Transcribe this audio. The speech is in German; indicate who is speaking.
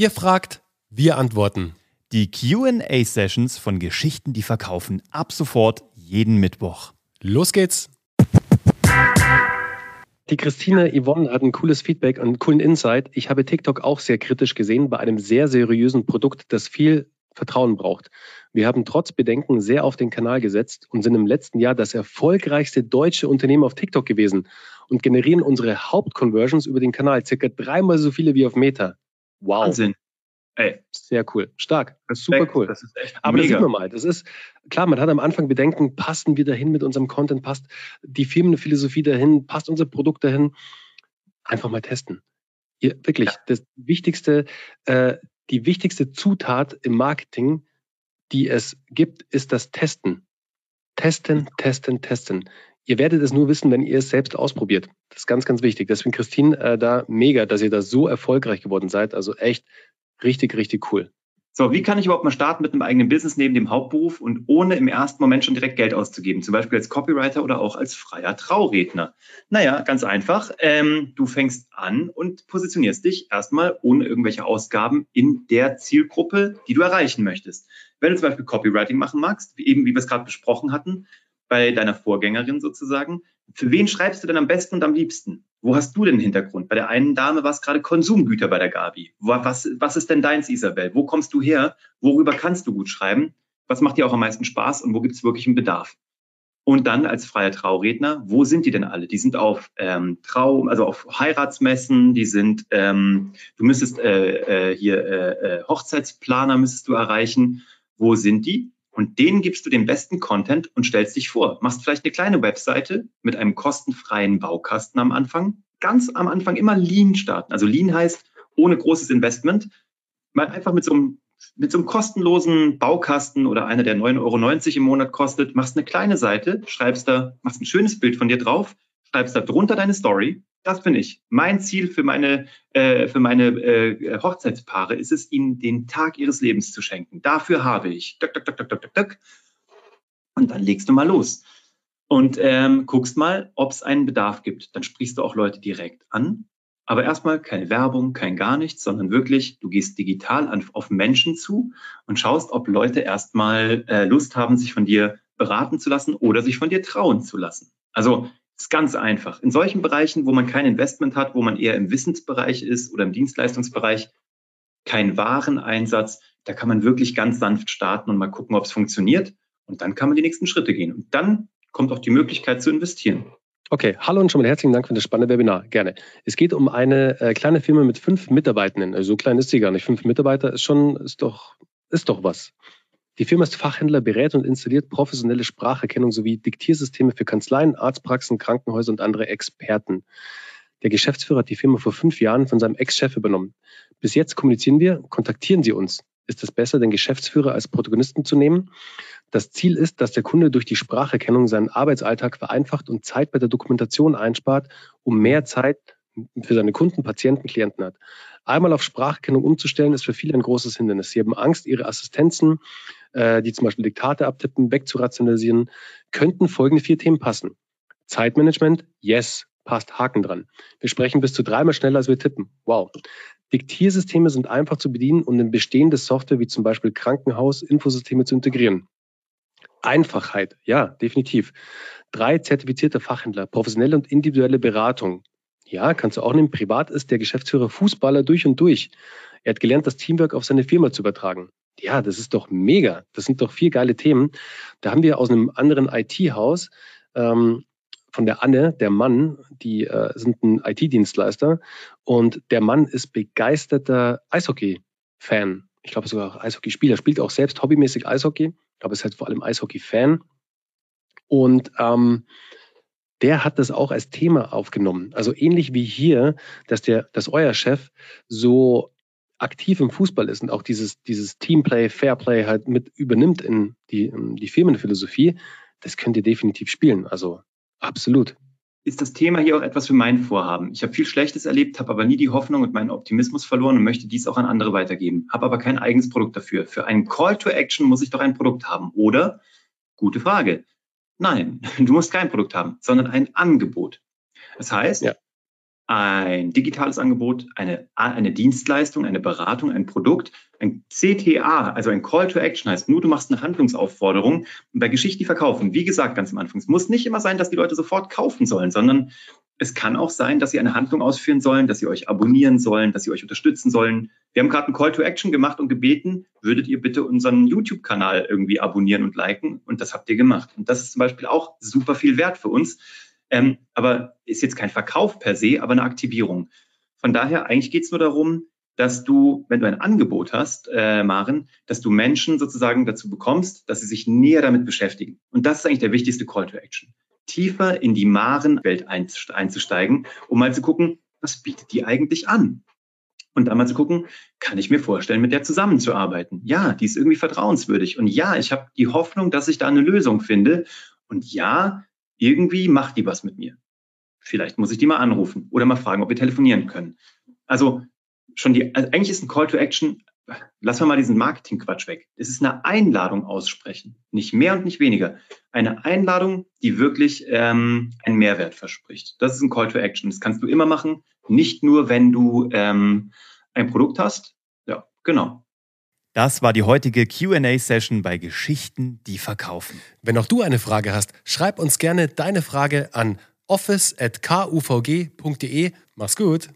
Speaker 1: Ihr fragt, wir antworten.
Speaker 2: Die QA-Sessions von Geschichten, die verkaufen, ab sofort jeden Mittwoch.
Speaker 1: Los geht's!
Speaker 3: Die Christine Yvonne hat ein cooles Feedback und einen coolen Insight. Ich habe TikTok auch sehr kritisch gesehen bei einem sehr seriösen Produkt, das viel Vertrauen braucht. Wir haben trotz Bedenken sehr auf den Kanal gesetzt und sind im letzten Jahr das erfolgreichste deutsche Unternehmen auf TikTok gewesen und generieren unsere Hauptconversions über den Kanal circa dreimal so viele wie auf Meta. Wow.
Speaker 4: Wahnsinn.
Speaker 3: Ey. Sehr cool. Stark.
Speaker 4: Respekt,
Speaker 3: Super cool.
Speaker 4: Das ist echt
Speaker 3: Aber
Speaker 4: mega.
Speaker 3: das sieht man mal. Das ist, klar, man hat am Anfang Bedenken, passen wir dahin mit unserem Content, passt die Firmenphilosophie dahin, passt unser Produkt dahin. Einfach mal testen. Ihr, wirklich, das wichtigste, äh, die wichtigste Zutat im Marketing, die es gibt, ist das Testen. Testen, testen, testen. Ihr werdet es nur wissen, wenn ihr es selbst ausprobiert. Das ist ganz, ganz wichtig. Deswegen, Christine, äh, da mega, dass ihr da so erfolgreich geworden seid. Also echt richtig, richtig cool.
Speaker 4: So, wie kann ich überhaupt mal starten mit einem eigenen Business neben dem Hauptberuf und ohne im ersten Moment schon direkt Geld auszugeben? Zum Beispiel als Copywriter oder auch als freier Trauredner. Naja, ganz einfach. Ähm, du fängst an und positionierst dich erstmal ohne irgendwelche Ausgaben in der Zielgruppe, die du erreichen möchtest. Wenn du zum Beispiel Copywriting machen magst, eben wie wir es gerade besprochen hatten, bei deiner Vorgängerin sozusagen, für wen schreibst du denn am besten und am liebsten? Wo hast du den Hintergrund? Bei der einen Dame war es gerade Konsumgüter bei der Gabi. Was, was ist denn deins, Isabel? Wo kommst du her? Worüber kannst du gut schreiben? Was macht dir auch am meisten Spaß und wo gibt es wirklich einen Bedarf? Und dann als freier Trauredner, wo sind die denn alle? Die sind auf ähm, Trau, also auf Heiratsmessen, die sind, ähm, du müsstest äh, äh, hier äh, äh, Hochzeitsplaner müsstest du erreichen. Wo sind die? Und denen gibst du den besten Content und stellst dich vor. Machst vielleicht eine kleine Webseite mit einem kostenfreien Baukasten am Anfang. Ganz am Anfang immer Lean starten. Also Lean heißt ohne großes Investment. Mal einfach mit so einem, mit so einem kostenlosen Baukasten oder einer, der 9,90 Euro im Monat kostet, machst eine kleine Seite, schreibst da, machst ein schönes Bild von dir drauf, schreibst da drunter deine Story. Das bin ich. Mein Ziel für meine, äh, für meine äh, Hochzeitspaare ist es, ihnen den Tag ihres Lebens zu schenken. Dafür habe ich. Dök, dök, dök, dök, dök, dök. Und dann legst du mal los. Und ähm, guckst mal, ob es einen Bedarf gibt. Dann sprichst du auch Leute direkt an. Aber erstmal keine Werbung, kein gar nichts, sondern wirklich, du gehst digital an, auf Menschen zu und schaust, ob Leute erstmal äh, Lust haben, sich von dir beraten zu lassen oder sich von dir trauen zu lassen. Also ist ganz einfach. In solchen Bereichen, wo man kein Investment hat, wo man eher im Wissensbereich ist oder im Dienstleistungsbereich, kein Wareneinsatz, da kann man wirklich ganz sanft starten und mal gucken, ob es funktioniert. Und dann kann man die nächsten Schritte gehen. Und dann kommt auch die Möglichkeit zu investieren.
Speaker 3: Okay, hallo und schon mal herzlichen Dank für das spannende Webinar. Gerne. Es geht um eine äh, kleine Firma mit fünf Mitarbeitenden. Also so klein ist sie gar nicht. Fünf Mitarbeiter ist schon, ist doch, ist doch was. Die Firma ist Fachhändler, berät und installiert professionelle Spracherkennung sowie Diktiersysteme für Kanzleien, Arztpraxen, Krankenhäuser und andere Experten. Der Geschäftsführer hat die Firma vor fünf Jahren von seinem Ex-Chef übernommen. Bis jetzt kommunizieren wir, kontaktieren Sie uns. Ist es besser, den Geschäftsführer als Protagonisten zu nehmen? Das Ziel ist, dass der Kunde durch die Spracherkennung seinen Arbeitsalltag vereinfacht und Zeit bei der Dokumentation einspart, um mehr Zeit für seine Kunden, Patienten, Klienten hat. Einmal auf Spracherkennung umzustellen, ist für viele ein großes Hindernis. Sie haben Angst, ihre Assistenzen, äh, die zum Beispiel Diktate abtippen, wegzurationalisieren, könnten folgende vier Themen passen. Zeitmanagement, yes, passt, Haken dran. Wir sprechen bis zu dreimal schneller, als wir tippen. Wow. Diktiersysteme sind einfach zu bedienen und in bestehende Software wie zum Beispiel Krankenhaus, Infosysteme zu integrieren. Einfachheit, ja, definitiv. Drei zertifizierte Fachhändler, professionelle und individuelle Beratung. Ja, kannst du auch nehmen. Privat ist der Geschäftsführer Fußballer durch und durch. Er hat gelernt, das Teamwork auf seine Firma zu übertragen. Ja, das ist doch mega. Das sind doch vier geile Themen. Da haben wir aus einem anderen IT-Haus ähm, von der Anne, der Mann, die äh, sind ein IT-Dienstleister und der Mann ist begeisterter Eishockey-Fan. Ich glaube sogar Eishockeyspieler, spielt auch selbst hobbymäßig Eishockey, aber ist halt vor allem Eishockey-Fan. Und ähm, der hat das auch als Thema aufgenommen. Also ähnlich wie hier, dass der, dass euer Chef so aktiv im Fußball ist und auch dieses, dieses Teamplay, Fairplay halt mit übernimmt in die, in die Firmenphilosophie, das könnt ihr definitiv spielen. Also absolut.
Speaker 4: Ist das Thema hier auch etwas für mein Vorhaben? Ich habe viel Schlechtes erlebt, habe aber nie die Hoffnung und meinen Optimismus verloren und möchte dies auch an andere weitergeben, habe aber kein eigenes Produkt dafür. Für einen Call to Action muss ich doch ein Produkt haben, oder? Gute Frage. Nein, du musst kein Produkt haben, sondern ein Angebot. Das heißt,
Speaker 3: Ja.
Speaker 4: ein digitales Angebot, eine, eine Dienstleistung, eine Beratung, ein Produkt, ein CTA, also ein Call to Action heißt nur, du machst eine Handlungsaufforderung. Und bei Geschichten, die verkaufen, wie gesagt, ganz am Anfang, es muss nicht immer sein, dass die Leute sofort kaufen sollen, sondern es kann auch sein, dass sie eine Handlung ausführen sollen, dass sie euch abonnieren sollen, dass sie euch unterstützen sollen. Wir haben gerade einen Call to Action gemacht und gebeten, würdet ihr bitte unseren YouTube-Kanal irgendwie abonnieren und liken? Und das habt ihr gemacht. Und das ist zum Beispiel auch super viel wert für uns ähm, aber ist jetzt kein Verkauf per se, aber eine Aktivierung. Von daher, eigentlich geht es nur darum, dass du, wenn du ein Angebot hast, äh, Maren, dass du Menschen sozusagen dazu bekommst, dass sie sich näher damit beschäftigen. Und das ist eigentlich der wichtigste Call to Action. Tiefer in die Maren-Welt einzusteigen, um mal zu gucken, was bietet die eigentlich an? Und dann mal zu gucken, kann ich mir vorstellen, mit der zusammenzuarbeiten? Ja, die ist irgendwie vertrauenswürdig. Und ja, ich habe die Hoffnung, dass ich da eine Lösung finde. Und ja, irgendwie macht die was mit mir. Vielleicht muss ich die mal anrufen oder mal fragen, ob wir telefonieren können. Also schon die, also eigentlich ist ein Call to Action, lassen wir mal diesen Marketing-Quatsch weg. Es ist eine Einladung aussprechen. Nicht mehr und nicht weniger. Eine Einladung, die wirklich ähm, einen Mehrwert verspricht. Das ist ein Call to Action. Das kannst du immer machen. Nicht nur, wenn du ähm, ein Produkt hast. Ja, genau.
Speaker 2: Das war die heutige QA-Session bei Geschichten, die verkaufen.
Speaker 1: Wenn auch du eine Frage hast, schreib uns gerne deine Frage an office.kuvg.de. Mach's gut.